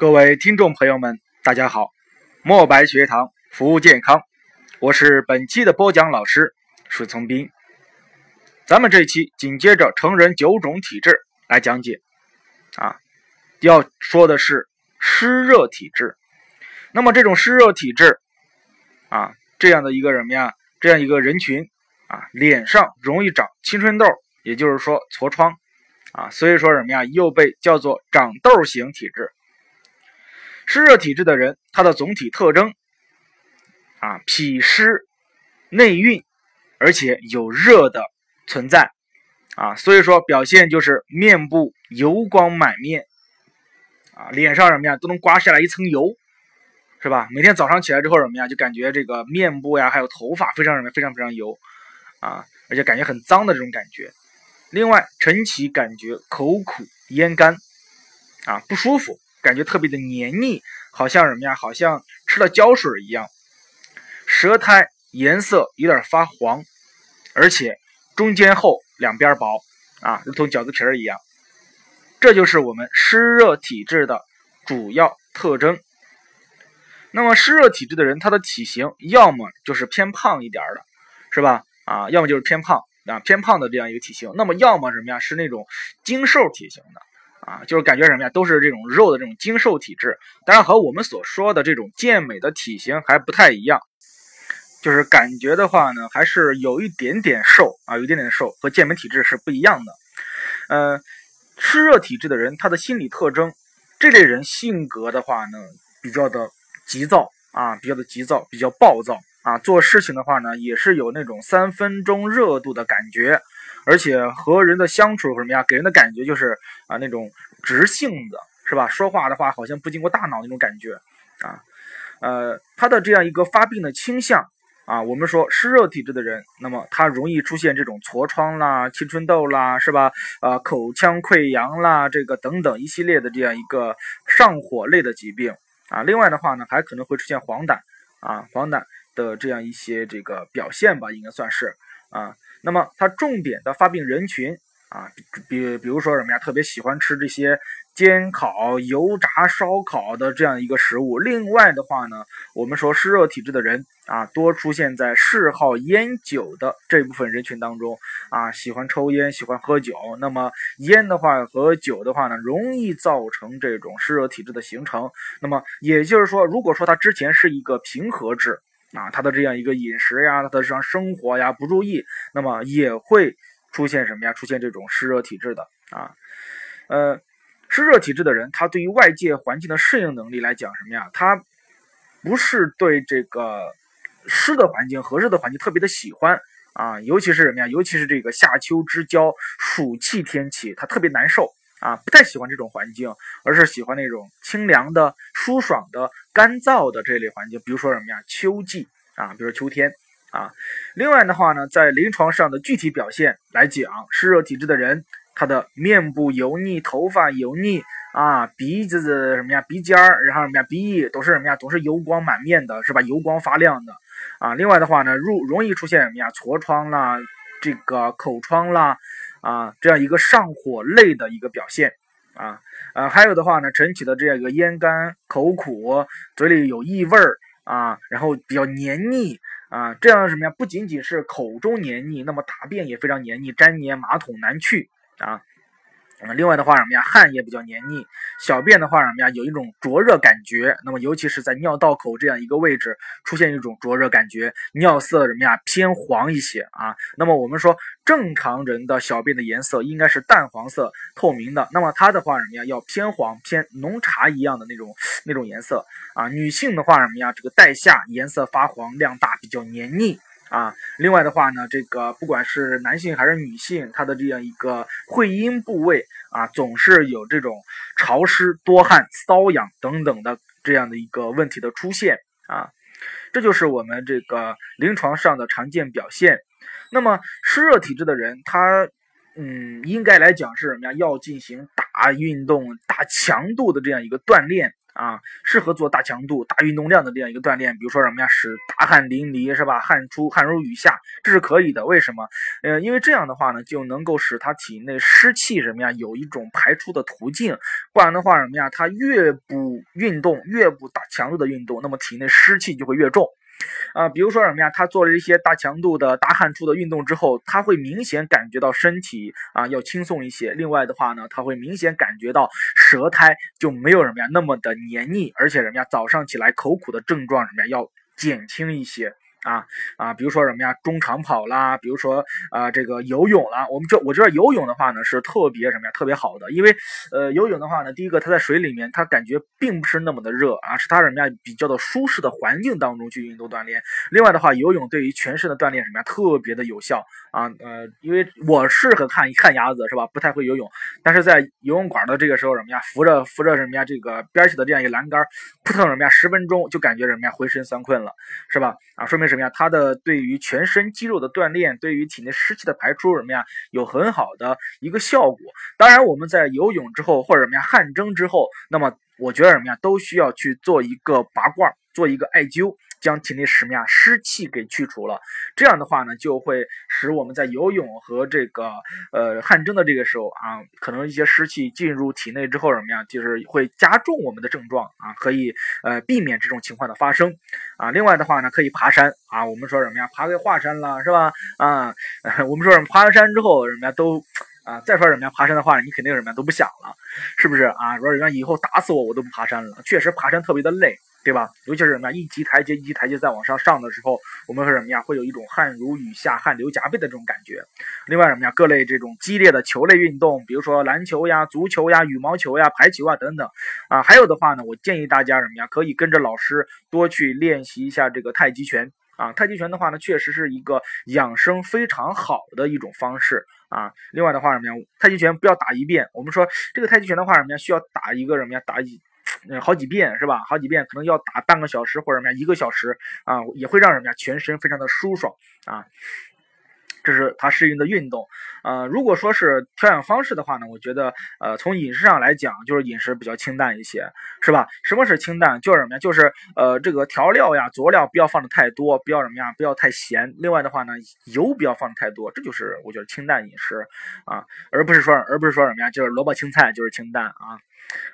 各位听众朋友们，大家好！墨白学堂服务健康，我是本期的播讲老师水从斌。咱们这期紧接着成人九种体质来讲解啊，要说的是湿热体质。那么这种湿热体质啊，这样的一个什么呀？这样一个人群啊，脸上容易长青春痘，也就是说痤疮啊，所以说什么呀？又被叫做长痘型体质。湿热体质的人，他的总体特征啊，脾湿内蕴，而且有热的存在啊，所以说表现就是面部油光满面啊，脸上什么呀都能刮下来一层油，是吧？每天早上起来之后什么呀，就感觉这个面部呀还有头发非常什么非常非常油啊，而且感觉很脏的这种感觉。另外，晨起感觉口苦咽干啊，不舒服。感觉特别的黏腻，好像什么呀？好像吃了胶水一样。舌苔颜色有点发黄，而且中间厚，两边薄，啊，如同饺子皮儿一样。这就是我们湿热体质的主要特征。那么湿热体质的人，他的体型要么就是偏胖一点的，是吧？啊，要么就是偏胖啊，偏胖的这样一个体型。那么要么什么呀？是那种精瘦体型的。啊，就是感觉什么呀，都是这种肉的这种精瘦体质，当然和我们所说的这种健美的体型还不太一样。就是感觉的话呢，还是有一点点瘦啊，有一点点瘦，和健美体质是不一样的。呃，湿热体质的人，他的心理特征，这类人性格的话呢，比较的急躁啊，比较的急躁，比较暴躁啊，做事情的话呢，也是有那种三分钟热度的感觉。而且和人的相处什么呀，给人的感觉就是啊那种直性子，是吧？说话的话好像不经过大脑那种感觉啊。呃，他的这样一个发病的倾向啊，我们说湿热体质的人，那么他容易出现这种痤疮啦、青春痘啦，是吧？啊，口腔溃疡啦，这个等等一系列的这样一个上火类的疾病啊。另外的话呢，还可能会出现黄疸啊，黄疸的这样一些这个表现吧，应该算是啊。那么它重点的发病人群啊，比比如说什么呀，特别喜欢吃这些煎烤、油炸、烧烤的这样一个食物。另外的话呢，我们说湿热体质的人啊，多出现在嗜好烟酒的这部分人群当中啊，喜欢抽烟、喜欢喝酒。那么烟的话和酒的话呢，容易造成这种湿热体质的形成。那么也就是说，如果说他之前是一个平和质。啊，他的这样一个饮食呀，他的这样生活呀不注意，那么也会出现什么呀？出现这种湿热体质的啊。呃，湿热体质的人，他对于外界环境的适应能力来讲什么呀？他不是对这个湿的环境、和热的环境特别的喜欢啊，尤其是什么呀？尤其是这个夏秋之交、暑气天气，他特别难受啊，不太喜欢这种环境，而是喜欢那种清凉的、舒爽的。干燥的这类环境，比如说什么呀？秋季啊，比如说秋天啊。另外的话呢，在临床上的具体表现来讲，湿热体质的人，他的面部油腻、头发油腻啊，鼻子的什么呀？鼻尖儿，然后什么呀？鼻翼都是什么呀？都是油光满面的，是吧？油光发亮的啊。另外的话呢，入容易出现什么呀？痤疮啦，这个口疮啦，啊，这样一个上火类的一个表现。啊，呃，还有的话呢，晨起的这样一个咽干、口苦、嘴里有异味儿啊，然后比较黏腻啊，这样什么呀？不仅仅是口中黏腻，那么大便也非常黏腻，粘黏马桶难去啊。嗯，另外的话什么呀，汗也比较黏腻，小便的话什么呀，有一种灼热感觉。那么尤其是在尿道口这样一个位置出现一种灼热感觉，尿色什么呀偏黄一些啊。那么我们说正常人的小便的颜色应该是淡黄色透明的，那么它的话什么呀要偏黄偏浓茶一样的那种那种颜色啊。女性的话什么呀，这个带下颜色发黄量大，比较黏腻。啊，另外的话呢，这个不管是男性还是女性，他的这样一个会阴部位啊，总是有这种潮湿、多汗、瘙痒等等的这样的一个问题的出现啊，这就是我们这个临床上的常见表现。那么湿热体质的人，他嗯，应该来讲是什么呀？要进行大运动、大强度的这样一个锻炼啊，适合做大强度、大运动量的这样一个锻炼，比如说什么呀，使大汗淋漓是吧？汗出汗如雨下，这是可以的。为什么？呃，因为这样的话呢，就能够使他体内湿气什么呀，有一种排出的途径。不然的话什么呀，他越不运动，越不大强度的运动，那么体内湿气就会越重。啊，比如说什么呀？他做了一些大强度的大汗出的运动之后，他会明显感觉到身体啊要轻松一些。另外的话呢，他会明显感觉到舌苔就没有什么呀那么的黏腻，而且什么呀早上起来口苦的症状什么呀要减轻一些。啊啊，比如说什么呀，中长跑啦，比如说啊这个游泳啦，我们这我觉得游泳的话呢是特别什么呀，特别好的，因为呃游泳的话呢，第一个它在水里面，它感觉并不是那么的热啊，是它什么呀比较的舒适的环境当中去运动锻炼。另外的话，游泳对于全身的锻炼什么呀特别的有效啊呃，因为我是个旱旱鸭子是吧，不太会游泳，但是在游泳馆的这个时候什么呀，扶着扶着什么呀这个边儿起的这样一个栏杆，扑腾什么呀十分钟就感觉什么呀浑身酸困了是吧？啊说明。什么呀？它的对于全身肌肉的锻炼，对于体内湿气的排出，什么呀，有很好的一个效果。当然，我们在游泳之后或者什么呀汗蒸之后，那么我觉得什么呀，都需要去做一个拔罐，做一个艾灸。将体内什么呀湿气给去除了，这样的话呢，就会使我们在游泳和这个呃汗蒸的这个时候啊，可能一些湿气进入体内之后什么呀，就是会加重我们的症状啊，可以呃避免这种情况的发生啊。另外的话呢，可以爬山啊，我们说什么呀，爬个华山了是吧？啊，我们说什么爬完山之后什么呀都啊，再说什么呀爬山的话，你肯定什么呀都不想了，是不是啊？说人家以后打死我我都不爬山了，确实爬山特别的累。对吧？尤其是什么呀？一级台阶一级台阶再往上上的时候，我们会什么呀？会有一种汗如雨下、汗流浃背的这种感觉。另外什么呀？各类这种激烈的球类运动，比如说篮球呀、足球呀、羽毛球呀、排球啊等等啊。还有的话呢，我建议大家什么呀？可以跟着老师多去练习一下这个太极拳啊。太极拳的话呢，确实是一个养生非常好的一种方式啊。另外的话什么呀？太极拳不要打一遍。我们说这个太极拳的话什么呀？需要打一个什么呀？打一。嗯，好几遍是吧？好几遍可能要打半个小时或者什么呀，一个小时啊，也会让人家全身非常的舒爽啊。这是它适应的运动。呃，如果说是调养方式的话呢，我觉得呃，从饮食上来讲，就是饮食比较清淡一些，是吧？什么是清淡？就是什么呀？就是呃，这个调料呀、佐料不要放的太多，不要什么呀？不要太咸。另外的话呢，油不要放的太多，这就是我觉得清淡饮食啊，而不是说而不是说什么呀？就是萝卜青菜就是清淡啊。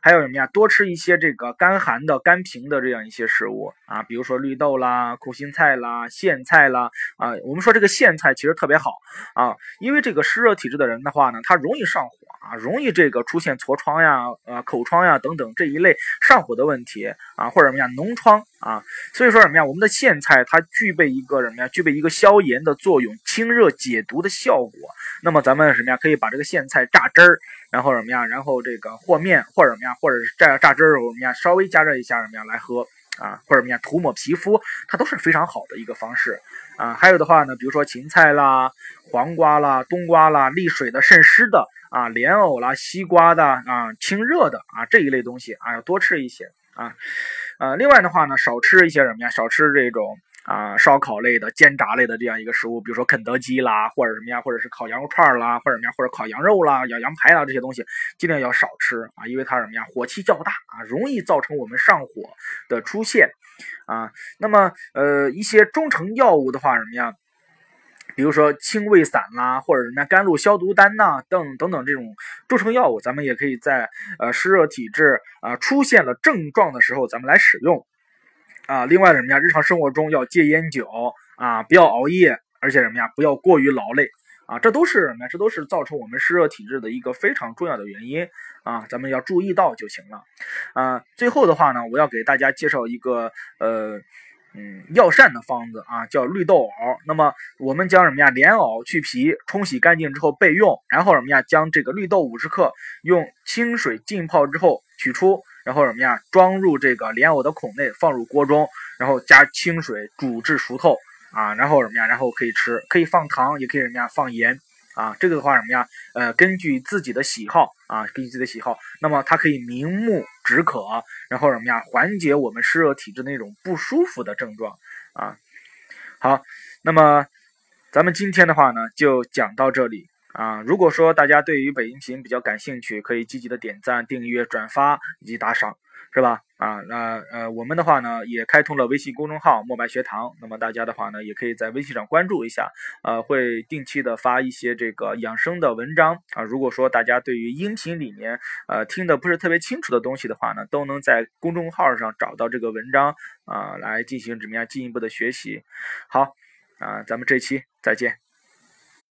还有什么呀？多吃一些这个干寒的、甘平的这样一些食物啊，比如说绿豆啦、苦心菜啦、苋菜啦啊。我们说这个苋菜其实特别好啊，因为这个湿热体质的人的话呢，他容易上火啊，容易这个出现痤疮呀、呃口疮呀等等这一类上火的问题啊，或者什么呀脓疮啊。所以说什么呀？我们的苋菜它具备一个什么呀？具备一个消炎的作用、清热解毒的效果。那么咱们什么呀？可以把这个苋菜榨汁儿。然后什么呀？然后这个和面或者什么呀？或者是榨榨汁儿什么呀？稍微加热一下什么呀来喝啊？或者怎么样？涂抹皮肤，它都是非常好的一个方式啊。还有的话呢，比如说芹菜啦、黄瓜啦、冬瓜啦、利水的、渗湿的啊、莲藕啦、西瓜的啊、清热的啊这一类东西啊，要多吃一些啊。呃，另外的话呢，少吃一些什么呀？少吃这种。啊，烧烤类的、煎炸类的这样一个食物，比如说肯德基啦，或者什么呀，或者是烤羊肉串啦，或者什么呀，或者烤羊肉啦、羊羊排啦这些东西，尽量要少吃啊，因为它什么呀，火气较大啊，容易造成我们上火的出现啊。那么，呃，一些中成药物的话，什么呀，比如说清胃散啦，或者什么，甘露消毒丹呐，等等等这种中成药物，咱们也可以在呃湿热体质啊出现了症状的时候，咱们来使用。啊，另外什么呀？日常生活中要戒烟酒啊，不要熬夜，而且什么呀？不要过于劳累啊，这都是什么呀？这都是造成我们湿热体质的一个非常重要的原因啊，咱们要注意到就行了。啊，最后的话呢，我要给大家介绍一个呃嗯药膳的方子啊，叫绿豆藕。那么我们将什么呀？莲藕去皮，冲洗干净之后备用。然后什么呀？将这个绿豆五十克用清水浸泡之后取出。然后什么呀？装入这个莲藕的孔内，放入锅中，然后加清水煮至熟透啊。然后什么呀？然后可以吃，可以放糖，也可以什么呀？放盐啊。这个的话什么呀？呃，根据自己的喜好啊，根据自己的喜好，那么它可以明目止渴，然后什么呀？缓解我们湿热体质那种不舒服的症状啊。好，那么咱们今天的话呢，就讲到这里。啊，如果说大家对于本音频比较感兴趣，可以积极的点赞、订阅、转发以及打赏，是吧？啊，那呃，我们的话呢，也开通了微信公众号“墨白学堂”。那么大家的话呢，也可以在微信上关注一下，呃，会定期的发一些这个养生的文章啊。如果说大家对于音频里面呃听的不是特别清楚的东西的话呢，都能在公众号上找到这个文章啊，来进行怎么样进一步的学习。好，啊，咱们这期再见。